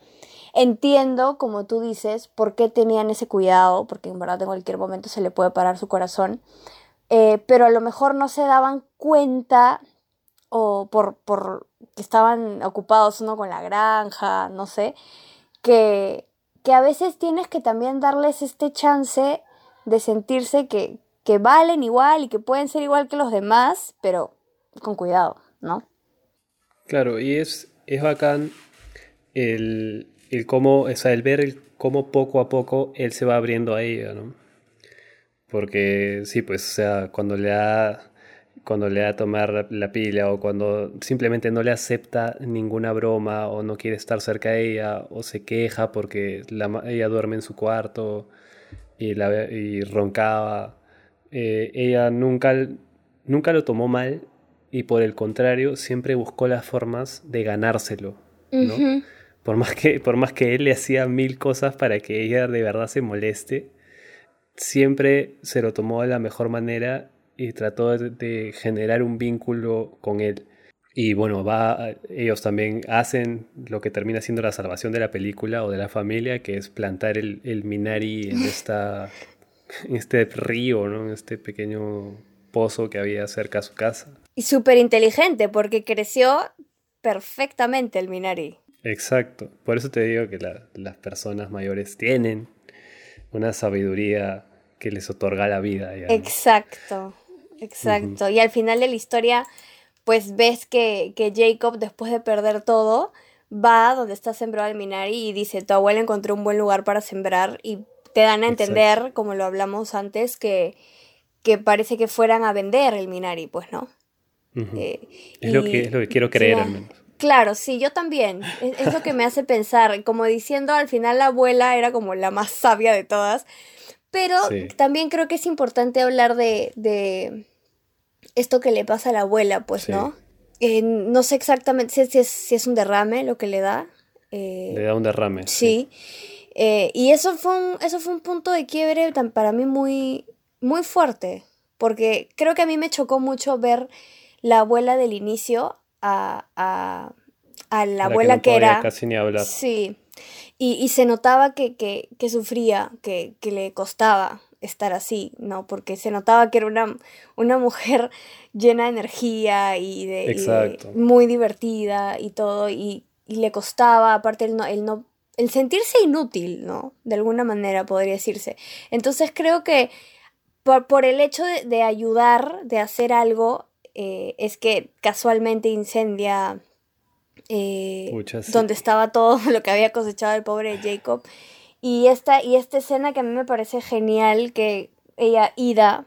Entiendo, como tú dices, por qué tenían ese cuidado, porque en verdad en cualquier momento se le puede parar su corazón, eh, pero a lo mejor no se daban cuenta o por, por que estaban ocupados uno con la granja, no sé, que, que a veces tienes que también darles este chance de sentirse que, que valen igual y que pueden ser igual que los demás, pero con cuidado, ¿no? Claro, y es, es bacán el, el cómo, o sea, el ver el cómo poco a poco él se va abriendo a ella, ¿no? Porque sí, pues, o sea, cuando le da, cuando le da a tomar la pila o cuando simplemente no le acepta ninguna broma o no quiere estar cerca de ella o se queja porque la, ella duerme en su cuarto y, la, y roncaba, eh, ella nunca, nunca lo tomó mal y por el contrario siempre buscó las formas de ganárselo, ¿no? Por más, que, por más que él le hacía mil cosas para que ella de verdad se moleste, siempre se lo tomó de la mejor manera y trató de, generar un vínculo con él. Y bueno, va, ellos también hacen lo que termina siendo la salvación de la película o de la familia, que es plantar el, el Minari en, esta, en este río, ¿no? en este pequeño pozo que había cerca a su casa. Y súper inteligente, porque creció perfectamente el Minari. Exacto. Por eso te digo que las personas mayores tienen una sabiduría que les otorga la vida. Exacto, exacto. Y al final de la historia, pues ves que, Jacob, después de perder todo, va donde está sembrado el Minari y dice, tu abuela encontró un buen lugar para sembrar y te dan a entender, como lo hablamos antes, que, que parece que fueran a vender el Minari, pues, ¿no? Eh, es, lo que, es lo que quiero creer al menos. Claro, sí, yo también. Es, lo que me hace pensar, como diciendo, al final la abuela era como la más sabia de todas. Pero también creo que es importante hablar de, de, esto que le pasa a la abuela, pues, ¿no? Eh, no sé exactamente si es, si es, un derrame lo que le da. Eh, le da un derrame. Sí. Eh, y eso fue, un, eso fue un punto de quiebre para mí muy, muy fuerte, porque creo que a mí me chocó mucho ver la abuela del inicio a, a, a la, abuela que, era... Casi ni hablar. Sí. Y, y se notaba que, que, que sufría, que, que, le costaba estar así, ¿no? Porque se notaba que era una, una mujer llena de energía y de, muy divertida y todo, y, y, le costaba, aparte el no, el no, el sentirse inútil, ¿no? De alguna manera podría decirse. Entonces creo que por, el hecho de, ayudar, de hacer algo, eh, es que casualmente incendia eh, donde estaba todo lo que había cosechado el pobre Jacob. Y esta, y esta escena que a mí me parece genial, que ella, Ida,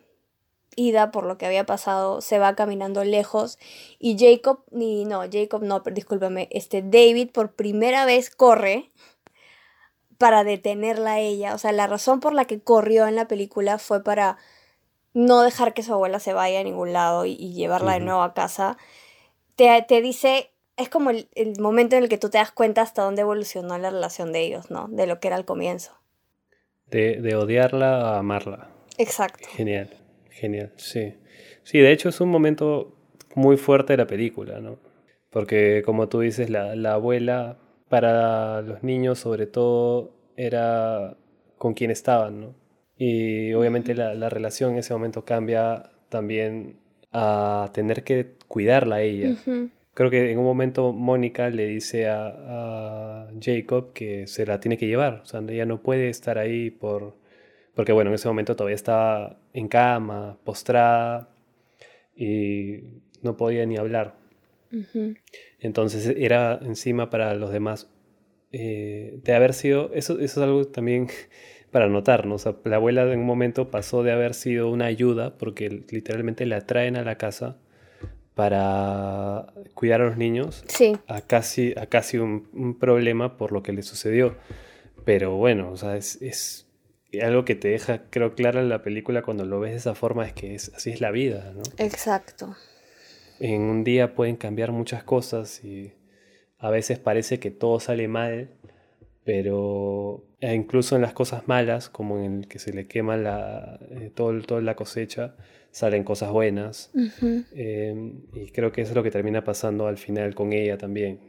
Ida, por lo que había pasado, se va caminando lejos y Jacob, ni no, Jacob no, pero discúlpame, este David por primera vez corre para detenerla a ella. O sea, la razón por la que corrió en la película fue para no dejar que su abuela se vaya a ningún lado y, llevarla de nuevo a casa. Te, te dice, es como el, el, momento en el que tú te das cuenta hasta dónde evolucionó la relación de ellos, ¿no? De lo que era al comienzo. De, de odiarla a amarla. Exacto. Genial, genial, sí. Sí, de hecho es un momento muy fuerte de la película, ¿no? Porque como tú dices, la, la abuela para los niños sobre todo era con quien estaban, ¿no? Y obviamente la, la relación en ese momento cambia también a tener que cuidarla a ella. Creo que en un momento Mónica le dice a, Jacob que se la tiene que llevar, o sea, ella no puede estar ahí por... Porque bueno, en ese momento todavía estaba en cama, postrada y no podía ni hablar. Entonces era encima para los demás eh, de haber sido, eso, eso es algo también para notar, ¿no? O sea, la abuela en un momento pasó de haber sido una ayuda, porque literalmente la traen a la casa para cuidar a los niños a casi, a casi un, problema por lo que le sucedió. Pero bueno, o sea, es, es, algo que te deja, creo, clara en la película cuando lo ves de esa forma, es que es, así es la vida, ¿no? Exacto. En un día pueden cambiar muchas cosas y a veces parece que todo sale mal, pero e incluso en las cosas malas, como en el que se le quema la, eh, todo, toda la cosecha, salen cosas buenas. Em, y creo que eso es lo que termina pasando al final con ella también.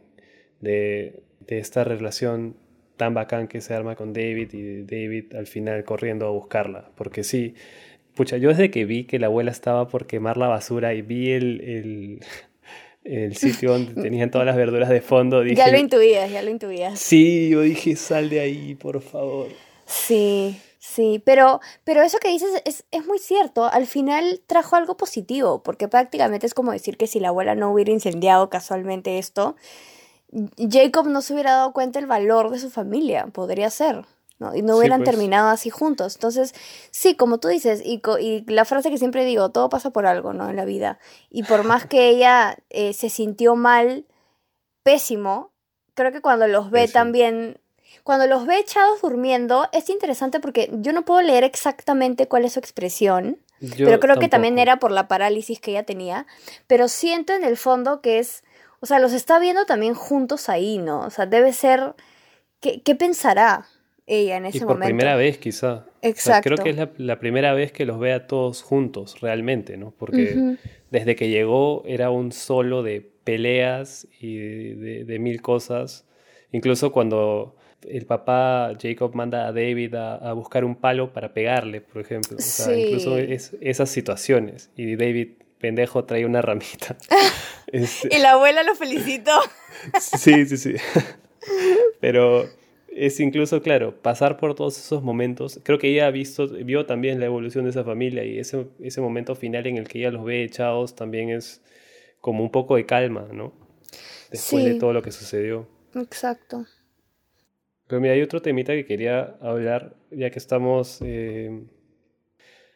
De, de, esta relación tan bacán que se arma con David y David al final corriendo a buscarla. Porque sí, pucha, yo desde que vi que la abuela estaba por quemar la basura y vi el, el, el sitio donde tenían todas las verduras de fondo, dije... Ya lo intuías, ya lo intuías. Sí, yo dije, sal de ahí, por favor. Sí. Sí, pero, pero eso que dices es, es, muy cierto. Al final trajo algo positivo, porque prácticamente es como decir que si la abuela no hubiera incendiado casualmente esto, Jacob no se hubiera dado cuenta el valor de su familia, podría ser. ¿no? Y no hubieran pues. terminado así juntos. Entonces, sí, como tú dices, y, y, la frase que siempre digo, todo pasa por algo, ¿no? En la vida. Y por más que ella eh, se sintió mal, pésimo, creo que cuando los ve también cuando los ve echados durmiendo, es interesante porque yo no puedo leer exactamente cuál es su expresión, pero creo que también era por la parálisis que ella tenía, pero siento en el fondo que es, o sea, los está viendo también juntos ahí, ¿no? O sea, debe ser, ¿qué, qué pensará ella en ese y por primera vez quizá. Exacto. creo que es la, primera vez que los ve a todos juntos realmente, ¿no? Porque desde que llegó era un solo de peleas y de, de mil cosas. Incluso cuando el papá Jacob manda a David a, buscar un palo para pegarle, por ejemplo. O sea, incluso esas situaciones. Y David, pendejo, trae una ramita. Este y la abuela lo felicitó. sí, sí, sí. Pero es incluso, claro, pasar por todos esos momentos. Creo que ella ha visto, vio también la evolución de esa familia y ese, ese momento final en el que ella los ve echados también es como un poco de calma, ¿no? Después de todo lo que sucedió. Exacto. Pero mira, hay otro temita que quería hablar, ya que estamos... Eh,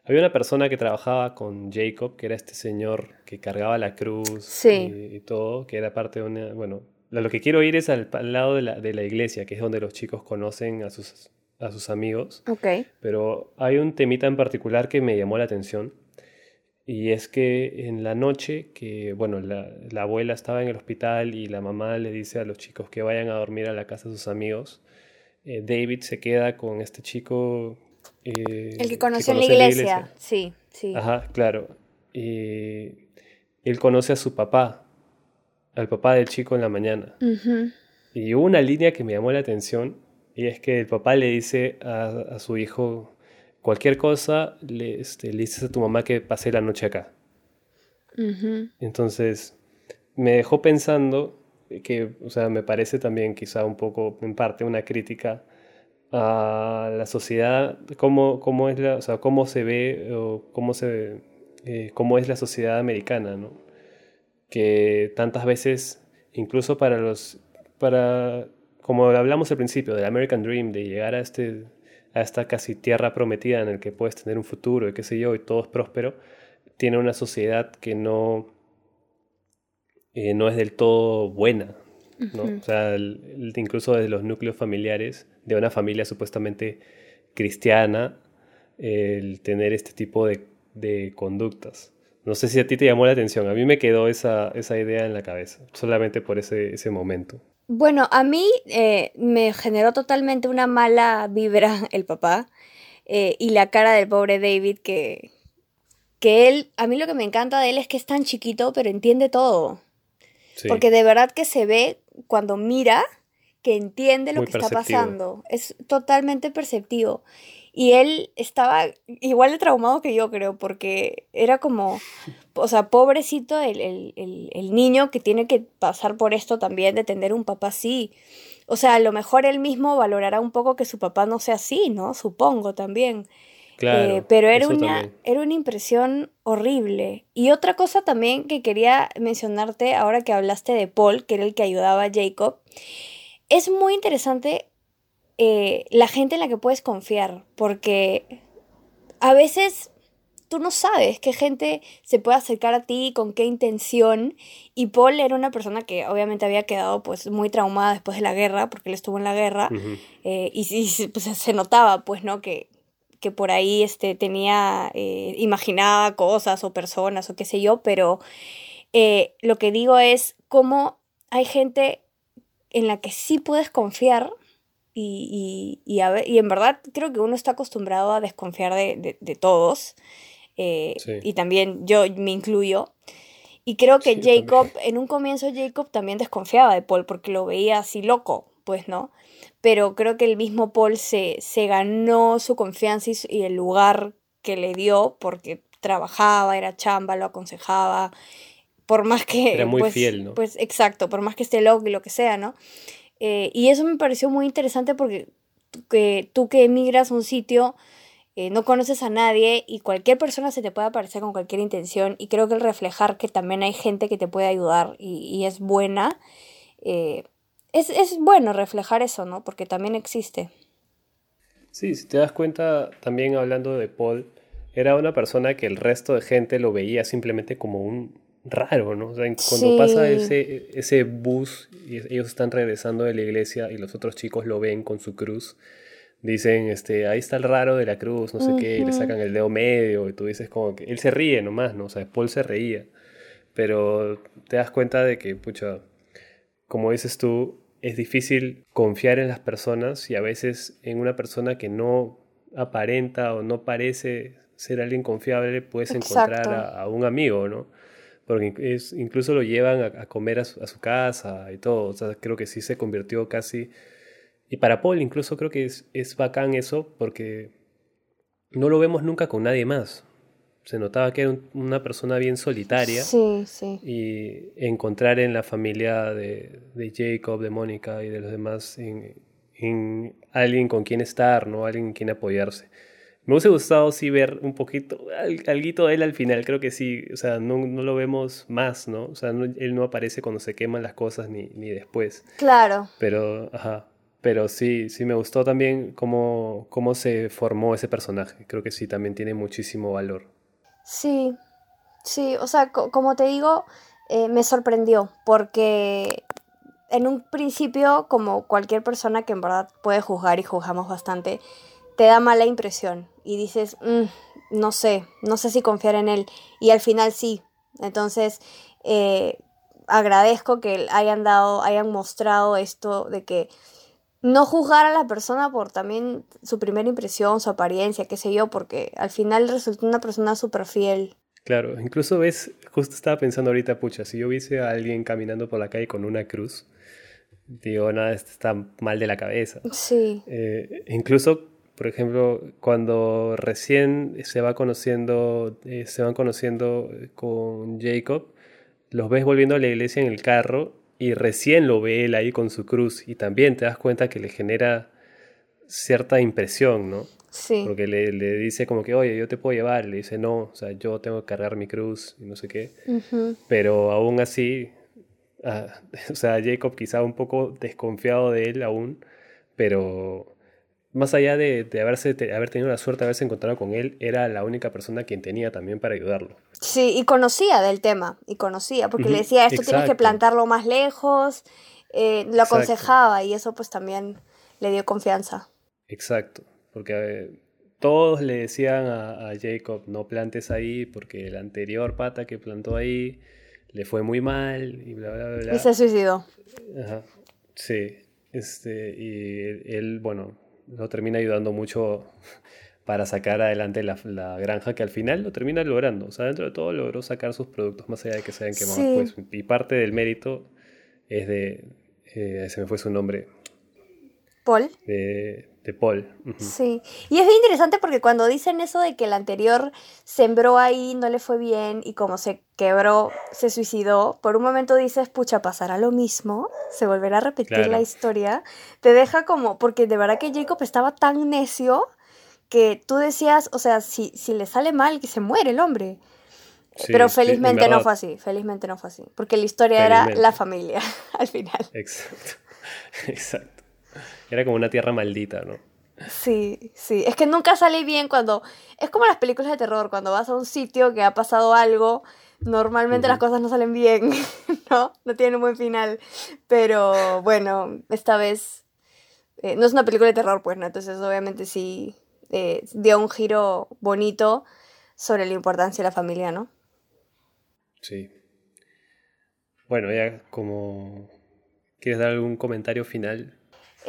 había una persona que trabajaba con Jacob, que era este señor que cargaba la cruz y, todo, que era parte de una... Bueno, lo que quiero ir es al, lado de la, de la, iglesia, que es donde los chicos conocen a sus, a sus amigos. Ok. Pero hay un temita en particular que me llamó la atención. Y es que en la noche, que bueno, la, la, abuela estaba en el hospital y la mamá le dice a los chicos que vayan a dormir a la casa de sus amigos, eh, David se queda con este chico. Eh, el que conoció en la iglesia. sí, sí. Ajá, claro. Y él conoce a su papá, al papá del chico en la mañana. Y hubo una línea que me llamó la atención, y es que el papá le dice a, su hijo, cualquier cosa, le, este, le dices a tu mamá que pase la noche acá. Entonces, me dejó pensando que, o sea, me parece también quizá un poco, en parte, una crítica a la sociedad, cómo, cómo es la, o sea, cómo se ve o cómo, se, eh, cómo es la sociedad americana, ¿no? Que tantas veces, incluso para los, para, como hablamos al principio, del American Dream, de llegar a, este, a esta casi tierra prometida en el que puedes tener un futuro y qué sé yo, y todo es próspero, tiene una sociedad que no, eh, no es del todo buena, ¿no? O sea, incluso desde los núcleos familiares de una familia supuestamente cristiana, el tener este tipo de, de, conductas. No sé si a ti te llamó la atención, a mí me quedó esa, esa idea en la cabeza, solamente por ese, ese momento. Bueno, a mí eh, me generó totalmente una mala vibra el papá eh, y la cara del pobre David que, que él, a mí lo que me encanta de él es que es tan chiquito pero entiende todo. Porque de verdad que se ve cuando mira que entiende lo que está pasando. Es totalmente perceptivo. Y él estaba igual de traumado que yo, creo, porque era como, o sea, pobrecito el, niño que tiene que pasar por esto también, de tener un papá así. O sea, a lo mejor él mismo valorará un poco que su papá no sea así, ¿no? Supongo también. Claro, eh, pero era una, era una impresión horrible. Y otra cosa también que quería mencionarte ahora que hablaste de Paul, que era el que ayudaba a Jacob, es muy interesante eh, la gente en la que puedes confiar, porque a veces tú no sabes qué gente se puede acercar a ti, con qué intención. Y Paul era una persona que obviamente había quedado pues muy traumada después de la guerra, porque él estuvo en la guerra, eh, y, pues, se notaba pues, ¿no? Que, que por ahí este, tenía, eh, imaginaba cosas o personas o qué sé yo, pero lo que digo es cómo hay gente en la que sí puedes confiar y, y, y, en verdad creo que uno está acostumbrado a desconfiar de, de, todos. Eh, y también yo me incluyo. Y creo que Jacob, en un comienzo Jacob también desconfiaba de Paul porque lo veía así loco, pues, ¿no? Pero creo que el mismo Paul se, se ganó su confianza y, el lugar que le dio porque trabajaba, era chamba, lo aconsejaba, por más que... Era muy pues, fiel, ¿no? Pues exacto, por más que esté loco y lo que sea, ¿no? Eh, y eso me pareció muy interesante porque que tú que emigras a un sitio, eh, no conoces a nadie y cualquier persona se te puede aparecer con cualquier intención y creo que el reflejar que también hay gente que te puede ayudar y, es buena, eh, es, es, bueno reflejar eso, ¿no? Porque también existe. Sí, si te das cuenta, también hablando de Paul, era una persona que el resto de gente lo veía simplemente como un, raro, ¿no? O sea, cuando pasa ese, ese bus y ellos están regresando de la iglesia y los otros chicos lo ven con su cruz, dicen, este, ahí está el raro de la cruz, no sé qué, y le sacan el dedo medio y tú dices como que él se ríe nomás, ¿no? O sea, Paul se reía, pero te das cuenta de que, pucha, como dices tú, es difícil confiar en las personas y a veces en una persona que no aparenta o no parece ser alguien confiable puedes encontrar a, un amigo, ¿no? porque es, incluso lo llevan a, comer a su, casa y todo, o sea, creo que sí se convirtió casi... Y para Paul incluso creo que es, es bacán eso porque no lo vemos nunca con nadie más. Se notaba que era una persona bien solitaria. Sí, sí. Y encontrar en la familia de, de Jacob, de Mónica y de los demás en, en, alguien con quien estar, ¿no? Alguien en quien apoyarse. Me hubiese gustado sí ver un poquito, algo de él al final, creo que sí, o sea, no, no lo vemos más, ¿no? O sea, él no aparece cuando se queman las cosas ni, ni después. Claro. Pero, ajá, pero sí, sí me gustó también cómo, cómo se formó ese personaje, creo que sí, también tiene muchísimo valor. Sí, sí, o sea, como te digo, eh, me sorprendió, porque en un principio, como cualquier persona que en verdad puede juzgar y juzgamos bastante, te da mala impresión y dices, mm, no sé, no sé si confiar en él. Y al final sí. Entonces, eh, agradezco que hayan dado, hayan mostrado esto de que no juzgar a la persona por también su primera impresión, su apariencia, qué sé yo, porque al final resulta una persona súper fiel. Claro, incluso ves, justo estaba pensando ahorita, pucha, si yo viese a alguien caminando por la calle con una cruz, digo, nada, está mal de la cabeza. Sí. Eh, incluso por ejemplo, cuando recién se va conociendo, eh, se van conociendo con Jacob, los ves volviendo a la iglesia en el carro y recién lo ve él ahí con su cruz y también te das cuenta que le genera cierta impresión, ¿no? Sí. Porque le, le, dice como que, oye, yo te puedo llevar. Le dice, no, o sea, yo tengo que cargar mi cruz y no sé qué. Pero aún así, ah, o sea, Jacob quizá un poco desconfiado de él aún, pero más allá de, de haberse, haber tenido la suerte de haberse encontrado con él, era la única persona quien tenía también para ayudarlo. Sí, y conocía del tema, y conocía, porque le decía, esto tienes que plantarlo más lejos, eh, lo aconsejaba, y eso pues también le dio confianza. Exacto, porque todos le decían a, Jacob, no plantes ahí, porque el anterior pata que plantó ahí le fue muy mal, y bla, bla, bla. Y se suicidó. Ajá, sí, este, y él, bueno, lo termina ayudando mucho para sacar adelante la, granja que al final lo termina logrando. O sea, dentro de todo logró sacar sus productos más allá de que se hayan quemado. Pues, y parte del mérito es de... Eh, se me fue su nombre. Paul. De, de Paul. Sí. Y es bien interesante porque cuando dicen eso de que el anterior sembró ahí, no le fue bien y como se quebró, se suicidó, por un momento dices, pucha, pasará lo mismo, se volverá a repetir la historia. Te deja como, porque de verdad que Jacob estaba tan necio que tú decías, o sea, si, si le sale mal, que se muere el hombre. Pero felizmente no fue así, felizmente no fue así, porque la historia era la familia al final. Exacto, exacto. Era como una tierra maldita, ¿no? Sí, sí. Es que nunca sale bien cuando. Es como las películas de terror, cuando vas a un sitio que ha pasado algo, normalmente las cosas no salen bien, ¿no? No tienen un buen final. Pero bueno, esta vez. Eh, no es una película de terror, pues, ¿no? Entonces, obviamente sí eh, dio un giro bonito sobre la importancia de la familia, ¿no? Sí. Bueno, ya como. ¿Quieres dar algún comentario final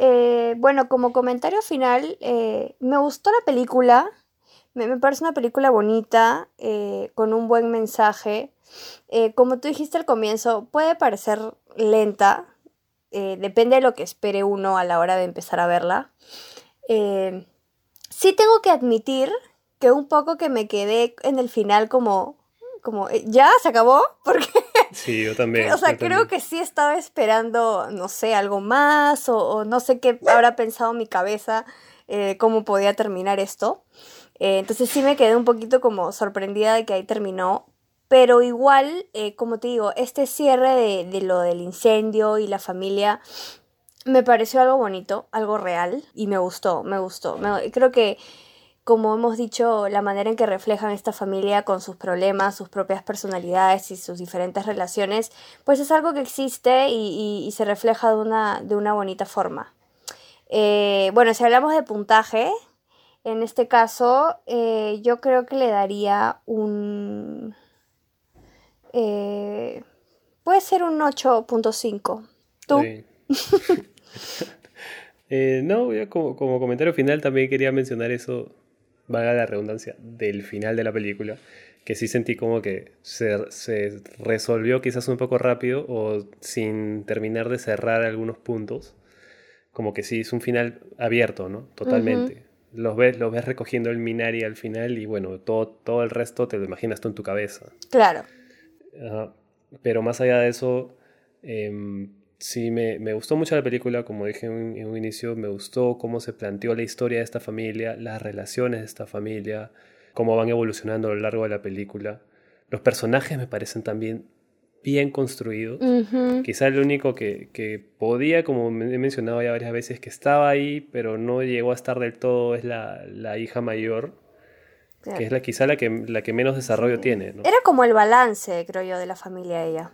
eh, bueno, como comentario final, eh, me gustó la película. Me, parece una película bonita, eh, con un buen mensaje. como tú dijiste al comienzo, puede parecer lenta. depende de lo que espere uno a la hora de empezar a verla. sí tengo que admitir que un poco que me quedé en el final como, como ¿ya se acabó? Porque Sí, yo también. O sea, creo que sí estaba esperando, no sé, algo más o, no sé qué habrá pensado mi cabeza, eh, cómo podía terminar esto. Eh, entonces sí me quedé un poquito como sorprendida de que ahí terminó. Pero igual, eh, como te digo, este cierre de, de lo del incendio y la familia me pareció algo bonito, algo real y me gustó, me gustó. creo que como hemos dicho, la manera en que reflejan esta familia con sus problemas, sus propias personalidades y sus diferentes relaciones, pues es algo que existe y, se refleja de una, de una bonita forma. Eh, bueno, si hablamos de puntaje, en este caso eh, yo creo que le daría un... Eh, puede ser un 8.5. ¿Tú? no, como, como comentario final también quería mencionar eso valga la redundancia, del final de la película, que sí sentí como que se, resolvió quizás un poco rápido o sin terminar de cerrar algunos puntos. Como que sí, es un final abierto, ¿no? Totalmente. los, ves, los ves recogiendo el Minari al final y bueno, todo, todo el resto te lo imaginas tú en tu cabeza. Claro. pero más allá de eso, em, sí, me, gustó mucho la película, como dije en, un inicio, me gustó cómo se planteó la historia de esta familia, las relaciones de esta familia, cómo van evolucionando a lo largo de la película. Los personajes me parecen también bien construidos. Quizá el único que, podía, como he mencionado ya varias veces, que estaba ahí, pero no llegó a estar del todo, es la, hija mayor, que es la, quizá la que, la que menos desarrollo tiene. Era como el balance, creo yo, de la familia ella.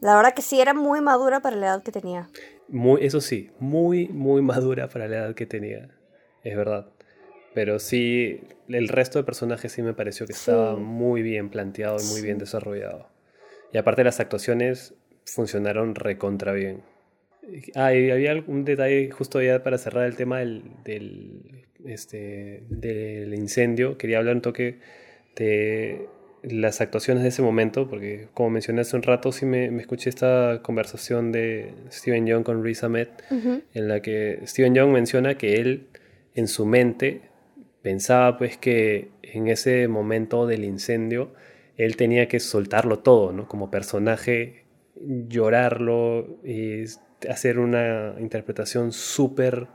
La verdad que sí, era muy madura para la edad que tenía. Muy, eso sí, muy, muy madura para la edad que tenía. Es verdad. Pero sí, el resto de personajes sí me pareció que estaba muy bien planteado y muy bien desarrollado. Y aparte las actuaciones funcionaron recontra bien. Ah, y había algún detalle justo ya para cerrar el tema del, del, este, del incendio. Quería hablar un toque de las actuaciones de ese momento, porque como mencioné hace un rato, sí me, escuché esta conversación de Steven Young con Riz Ahmed, en la que Steven Young menciona que él en su mente pensaba pues que en ese momento del incendio él tenía que soltarlo todo, ¿no? Como personaje, llorarlo y hacer una interpretación súper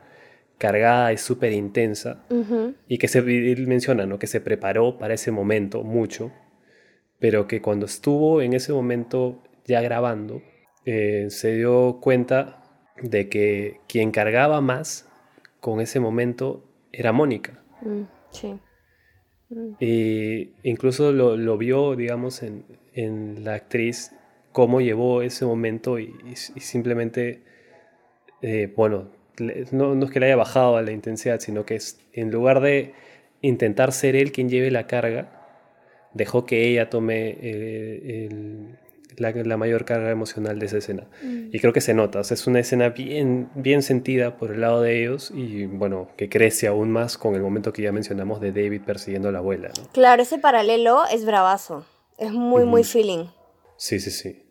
cargada y súper intensa. Y que se, él menciona, ¿no? Que se preparó para ese momento mucho, pero que cuando estuvo en ese momento ya grabando, eh, se dio cuenta de que quien cargaba más con ese momento era Mónica. Mm, sí. Mm. Y incluso lo, vio, digamos, en, la actriz, cómo llevó ese momento y, simplemente, eh, bueno, no, es que le haya bajado a la intensidad, sino que es, en lugar de intentar ser él quien lleve la carga, dejó que ella tome eh, la, mayor carga emocional de esa escena. Mm. Y creo que se nota, es una escena bien, bien sentida por el lado de ellos y bueno, que crece aún más con el momento que ya mencionamos de David persiguiendo a la abuela. Claro, ese paralelo es bravazo, es muy, muy feeling. Sí, sí, sí.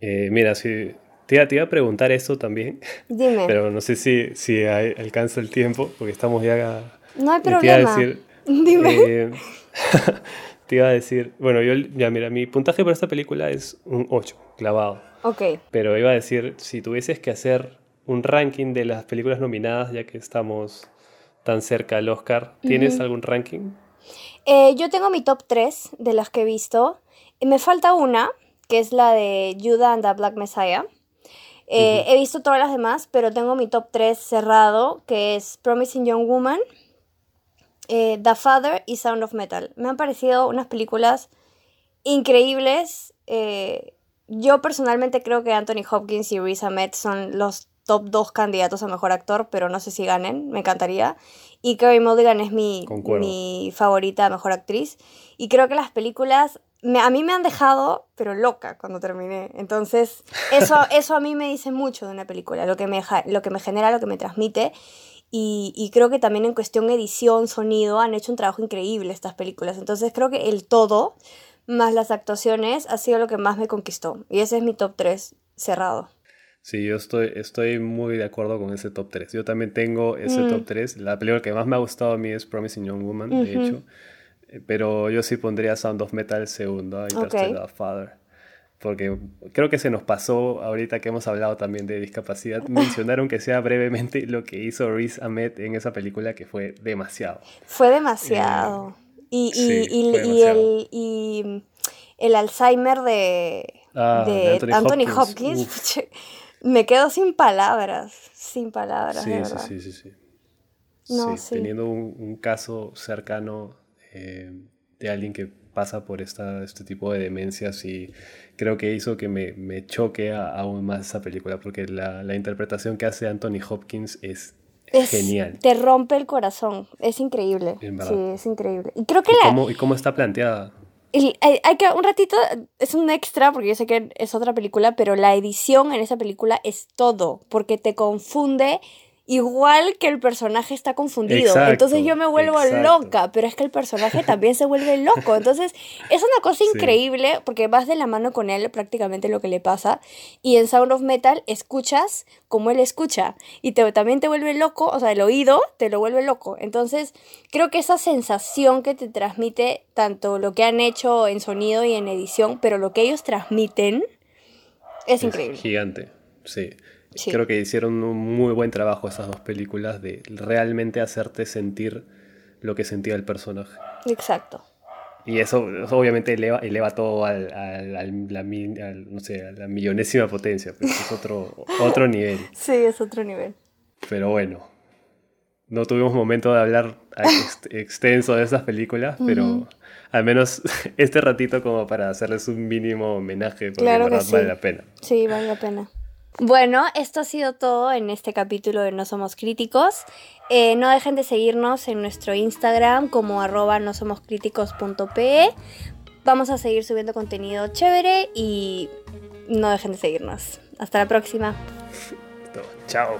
Eh, mira, si te, iba a preguntar esto también. Dime. Pero no sé si, si alcanza el tiempo, porque estamos ya... No hay problema. Dime. Eh, te iba a decir, bueno, yo ya mira, mi puntaje para esta película es un 8, clavado. Ok. Pero iba a decir, si tuvieses que hacer un ranking de las películas nominadas, ya que estamos tan cerca al Oscar, ¿tienes algún ranking? Eh, yo tengo mi top 3 de las que he visto. Me falta una, que es la de Judah and the Black Messiah. Eh, he visto todas las demás, pero tengo mi top 3 cerrado, que es Promising Young Woman, eh, The Father y Sound of Metal. Me han parecido unas películas increíbles. Eh, yo personalmente creo que Anthony Hopkins y Riz Ahmed son los top 2 candidatos a mejor actor, pero no sé si ganen, me encantaría. Y Carey Mulligan es mi, mi favorita mejor actriz. Y creo que las películas a mí me han dejado, pero loca cuando terminé. Entonces, eso, eso a mí me dice mucho de una película, lo que me, lo que me genera, lo que me transmite. Y, y, creo que también en cuestión edición, sonido, han hecho un trabajo increíble estas películas. Entonces creo que el todo, más las actuaciones, ha sido lo que más me conquistó. Y ese es mi top 3 cerrado. Sí, yo estoy, estoy muy de acuerdo con ese top 3. Yo también tengo ese mm. top 3. La película que más me ha gustado a mí es Promising Young Woman, de hecho. Eh, pero yo sí pondría Sound of Metal segundo y okay. Father. Porque creo que se nos pasó, ahorita que hemos hablado también de discapacidad, mencionaron que sea brevemente lo que hizo Riz Ahmed en esa película, que fue demasiado. Fue demasiado. y, y, y, El, y el Alzheimer de, ah, de, Anthony, Hopkins, me quedo sin palabras, sin palabras. Sí, sí, sí, sí, sí. Teniendo un, un caso cercano eh, de alguien que pasa por esta, este tipo de demencias y creo que hizo que me, me choque aún más esa película porque la, la, interpretación que hace Anthony Hopkins es, genial. Te rompe el corazón, es increíble. Sí, es increíble. Y creo que ¿Y, cómo, ¿Y cómo está planteada? hay, hay, que un ratito es un extra porque yo sé que es otra película pero la edición en esa película es todo porque te confunde igual que el personaje está confundido. Entonces yo me vuelvo loca, pero es que el personaje también se vuelve loco. Entonces es una cosa increíble porque vas de la mano con él prácticamente lo que le pasa. Y en Sound of Metal escuchas como él escucha. Y te, también te vuelve loco, o sea, el oído te lo vuelve loco. Entonces creo que esa sensación que te transmite tanto lo que han hecho en sonido y en edición, pero lo que ellos transmiten es, es increíble. Gigante, sí. Creo que hicieron un muy buen trabajo esas dos películas de realmente hacerte sentir lo que sentía el personaje. Exacto. Y eso, obviamente eleva, eleva todo al, al, la, no sé, a la millonésima potencia, pero es otro, otro nivel. Sí, es otro nivel. Pero bueno, no tuvimos momento de hablar extenso de esas películas, pero al menos este ratito como para hacerles un mínimo homenaje, porque claro verdad vale la pena. Sí, vale la pena. Bueno, esto ha sido todo en este capítulo de No Somos Críticos. Eh, no dejen de seguirnos en nuestro Instagram como arroba no somos Vamos a seguir subiendo contenido chévere y no dejen de seguirnos. Hasta la próxima. Chao.